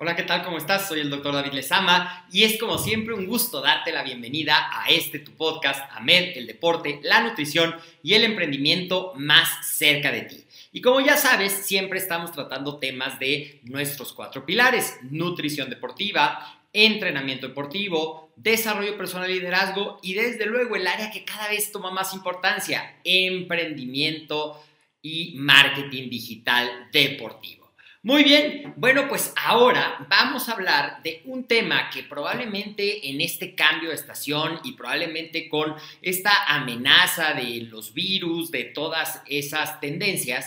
Hola, ¿qué tal? ¿Cómo estás? Soy el doctor David Lezama y es como siempre un gusto darte la bienvenida a este tu podcast, AMED, el deporte, la nutrición y el emprendimiento más cerca de ti. Y como ya sabes, siempre estamos tratando temas de nuestros cuatro pilares, nutrición deportiva, entrenamiento deportivo, desarrollo personal y liderazgo y desde luego el área que cada vez toma más importancia, emprendimiento y marketing digital deportivo. Muy bien, bueno, pues ahora vamos a hablar de un tema que probablemente en este cambio de estación y probablemente con esta amenaza de los virus, de todas esas tendencias,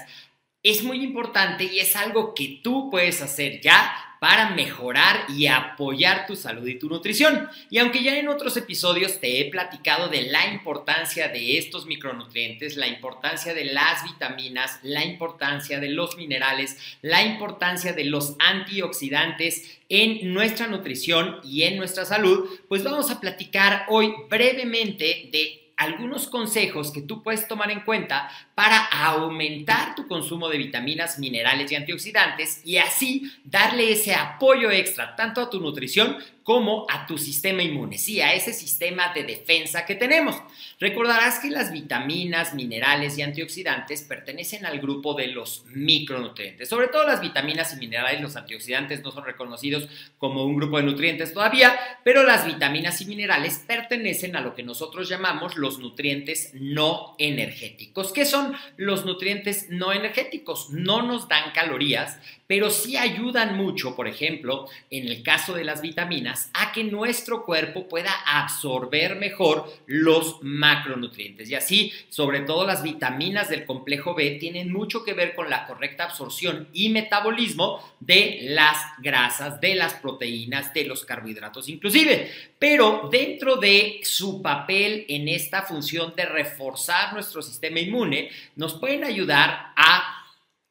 es muy importante y es algo que tú puedes hacer ya para mejorar y apoyar tu salud y tu nutrición. Y aunque ya en otros episodios te he platicado de la importancia de estos micronutrientes, la importancia de las vitaminas, la importancia de los minerales, la importancia de los antioxidantes en nuestra nutrición y en nuestra salud, pues vamos a platicar hoy brevemente de algunos consejos que tú puedes tomar en cuenta para aumentar tu consumo de vitaminas, minerales y antioxidantes y así darle ese apoyo extra tanto a tu nutrición como a tu sistema inmune, sí, a ese sistema de defensa que tenemos. Recordarás que las vitaminas, minerales y antioxidantes pertenecen al grupo de los micronutrientes. Sobre todo las vitaminas y minerales, los antioxidantes no son reconocidos como un grupo de nutrientes todavía, pero las vitaminas y minerales pertenecen a lo que nosotros llamamos los nutrientes no energéticos. ¿Qué son los nutrientes no energéticos? No nos dan calorías, pero sí ayudan mucho, por ejemplo, en el caso de las vitaminas, a que nuestro cuerpo pueda absorber mejor los macronutrientes. Y así, sobre todo las vitaminas del complejo B tienen mucho que ver con la correcta absorción y metabolismo de las grasas, de las proteínas, de los carbohidratos inclusive. Pero dentro de su papel en esta función de reforzar nuestro sistema inmune, nos pueden ayudar a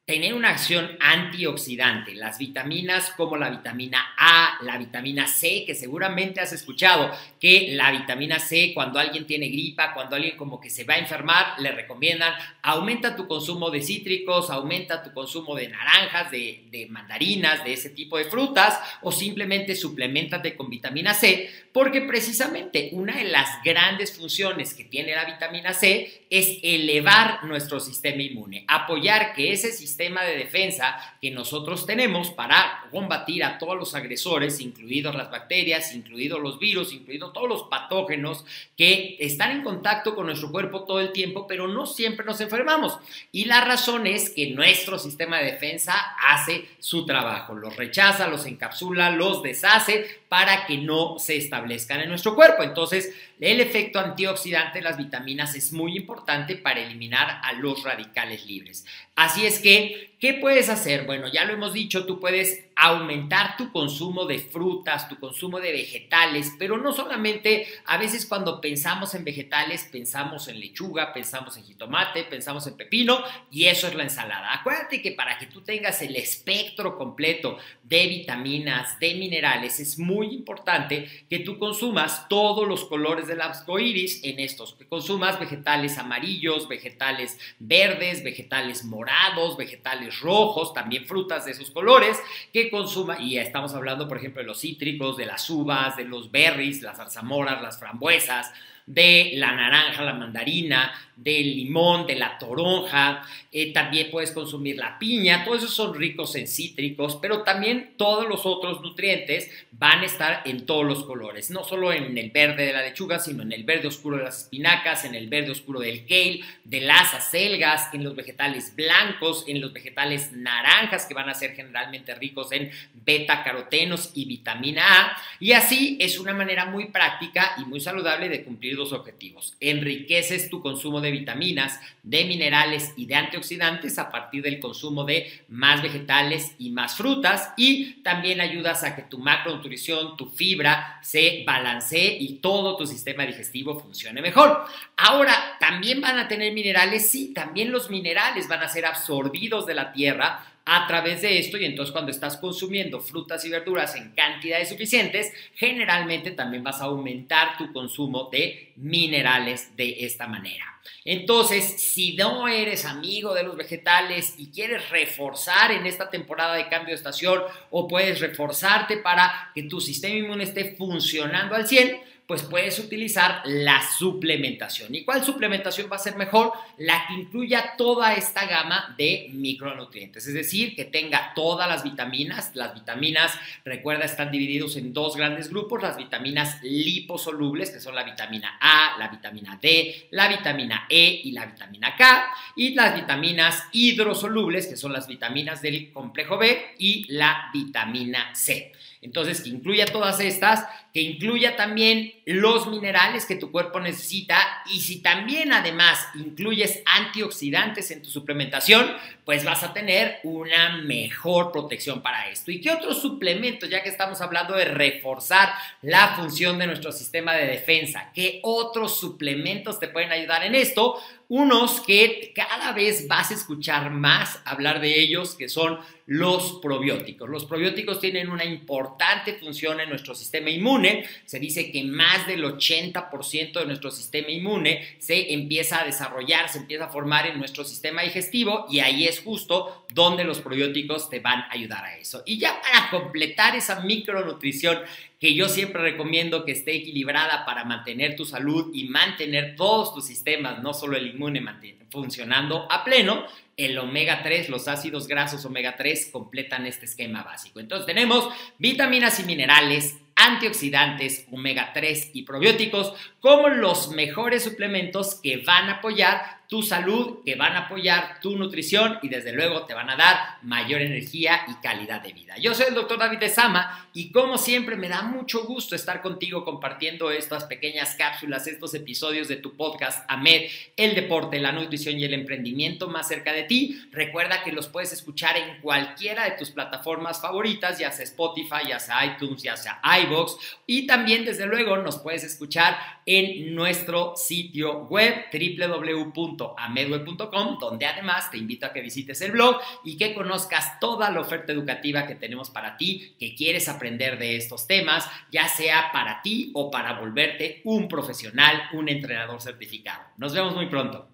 tener una acción antioxidante. Las vitaminas como la vitamina A, la vitamina C, que seguramente has escuchado que la vitamina C cuando alguien tiene gripa, cuando alguien como que se va a enfermar, le recomiendan aumenta tu consumo de cítricos, aumenta tu consumo de naranjas, de, de mandarinas, de ese tipo de frutas o simplemente suplementate con vitamina C, porque precisamente una de las grandes funciones que tiene la vitamina C es elevar nuestro sistema inmune, apoyar que ese sistema sistema de defensa que nosotros tenemos para combatir a todos los agresores, incluidos las bacterias, incluidos los virus, incluidos todos los patógenos que están en contacto con nuestro cuerpo todo el tiempo, pero no siempre nos enfermamos. Y la razón es que nuestro sistema de defensa hace su trabajo, los rechaza, los encapsula, los deshace para que no se establezcan en nuestro cuerpo. Entonces, el efecto antioxidante de las vitaminas es muy importante para eliminar a los radicales libres. Así es que, ¿qué puedes hacer? Bueno, ya lo hemos dicho, tú puedes aumentar tu consumo de frutas, tu consumo de vegetales, pero no solamente, a veces cuando pensamos en vegetales, pensamos en lechuga, pensamos en jitomate, pensamos en pepino y eso es la ensalada. Acuérdate que para que tú tengas el espectro completo de vitaminas, de minerales, es muy importante que tú consumas todos los colores del arco iris en estos, que consumas vegetales amarillos, vegetales verdes, vegetales morados, vegetales rojos, también frutas de esos colores, que consuma, y estamos hablando, por ejemplo, de los cítricos, de las uvas, de los berries, las zarzamoras, las frambuesas, de la naranja, la mandarina, del limón, de la toronja, eh, también puedes consumir la piña, todos esos son ricos en cítricos, pero también todos los otros nutrientes van a estar en todos los colores, no solo en el verde de la lechuga, sino en el verde oscuro de las espinacas, en el verde oscuro del kale, de las acelgas, en los vegetales blancos, en los vegetales naranjas que van a ser generalmente ricos en beta carotenos y vitamina A, y así es una manera muy práctica y muy saludable de cumplir objetivos. Enriqueces tu consumo de vitaminas, de minerales y de antioxidantes a partir del consumo de más vegetales y más frutas y también ayudas a que tu macronutrición, tu fibra se balancee y todo tu sistema digestivo funcione mejor. Ahora, ¿también van a tener minerales? Sí, también los minerales van a ser absorbidos de la tierra a través de esto y entonces cuando estás consumiendo frutas y verduras en cantidades suficientes, generalmente también vas a aumentar tu consumo de minerales de esta manera. Entonces, si no eres amigo de los vegetales y quieres reforzar en esta temporada de cambio de estación o puedes reforzarte para que tu sistema inmune esté funcionando al 100, pues puedes utilizar la suplementación. ¿Y cuál suplementación va a ser mejor? La que incluya toda esta gama de micronutrientes, es decir, que tenga todas las vitaminas. Las vitaminas, recuerda, están divididos en dos grandes grupos, las vitaminas liposolubles, que son la vitamina A, la vitamina D, la vitamina E y la vitamina K, y las vitaminas hidrosolubles, que son las vitaminas del complejo B y la vitamina C. Entonces, que incluya todas estas, que incluya también los minerales que tu cuerpo necesita y si también además incluyes antioxidantes en tu suplementación, pues vas a tener una mejor protección para esto. ¿Y qué otros suplementos, ya que estamos hablando de reforzar la función de nuestro sistema de defensa, qué otros suplementos te pueden ayudar en esto? Unos que cada vez vas a escuchar más hablar de ellos, que son los probióticos. Los probióticos tienen una importante función en nuestro sistema inmune. Se dice que más del 80% de nuestro sistema inmune se empieza a desarrollar, se empieza a formar en nuestro sistema digestivo y ahí es justo donde los probióticos te van a ayudar a eso. Y ya para completar esa micronutrición que yo siempre recomiendo que esté equilibrada para mantener tu salud y mantener todos tus sistemas, no solo el inmune, funcionando a pleno, el omega 3, los ácidos grasos omega 3 completan este esquema básico. Entonces tenemos vitaminas y minerales, antioxidantes, omega 3 y probióticos como los mejores suplementos que van a apoyar tu salud, que van a apoyar tu nutrición y desde luego te van a dar mayor energía y calidad de vida. Yo soy el doctor David de Sama y como siempre me da mucho gusto estar contigo compartiendo estas pequeñas cápsulas, estos episodios de tu podcast AMED, el deporte, la nutrición y el emprendimiento más cerca de ti. Recuerda que los puedes escuchar en cualquiera de tus plataformas favoritas, ya sea Spotify, ya sea iTunes, ya sea iBox y también desde luego nos puedes escuchar en nuestro sitio web www amedweb.com, donde además te invito a que visites el blog y que conozcas toda la oferta educativa que tenemos para ti, que quieres aprender de estos temas, ya sea para ti o para volverte un profesional, un entrenador certificado. Nos vemos muy pronto.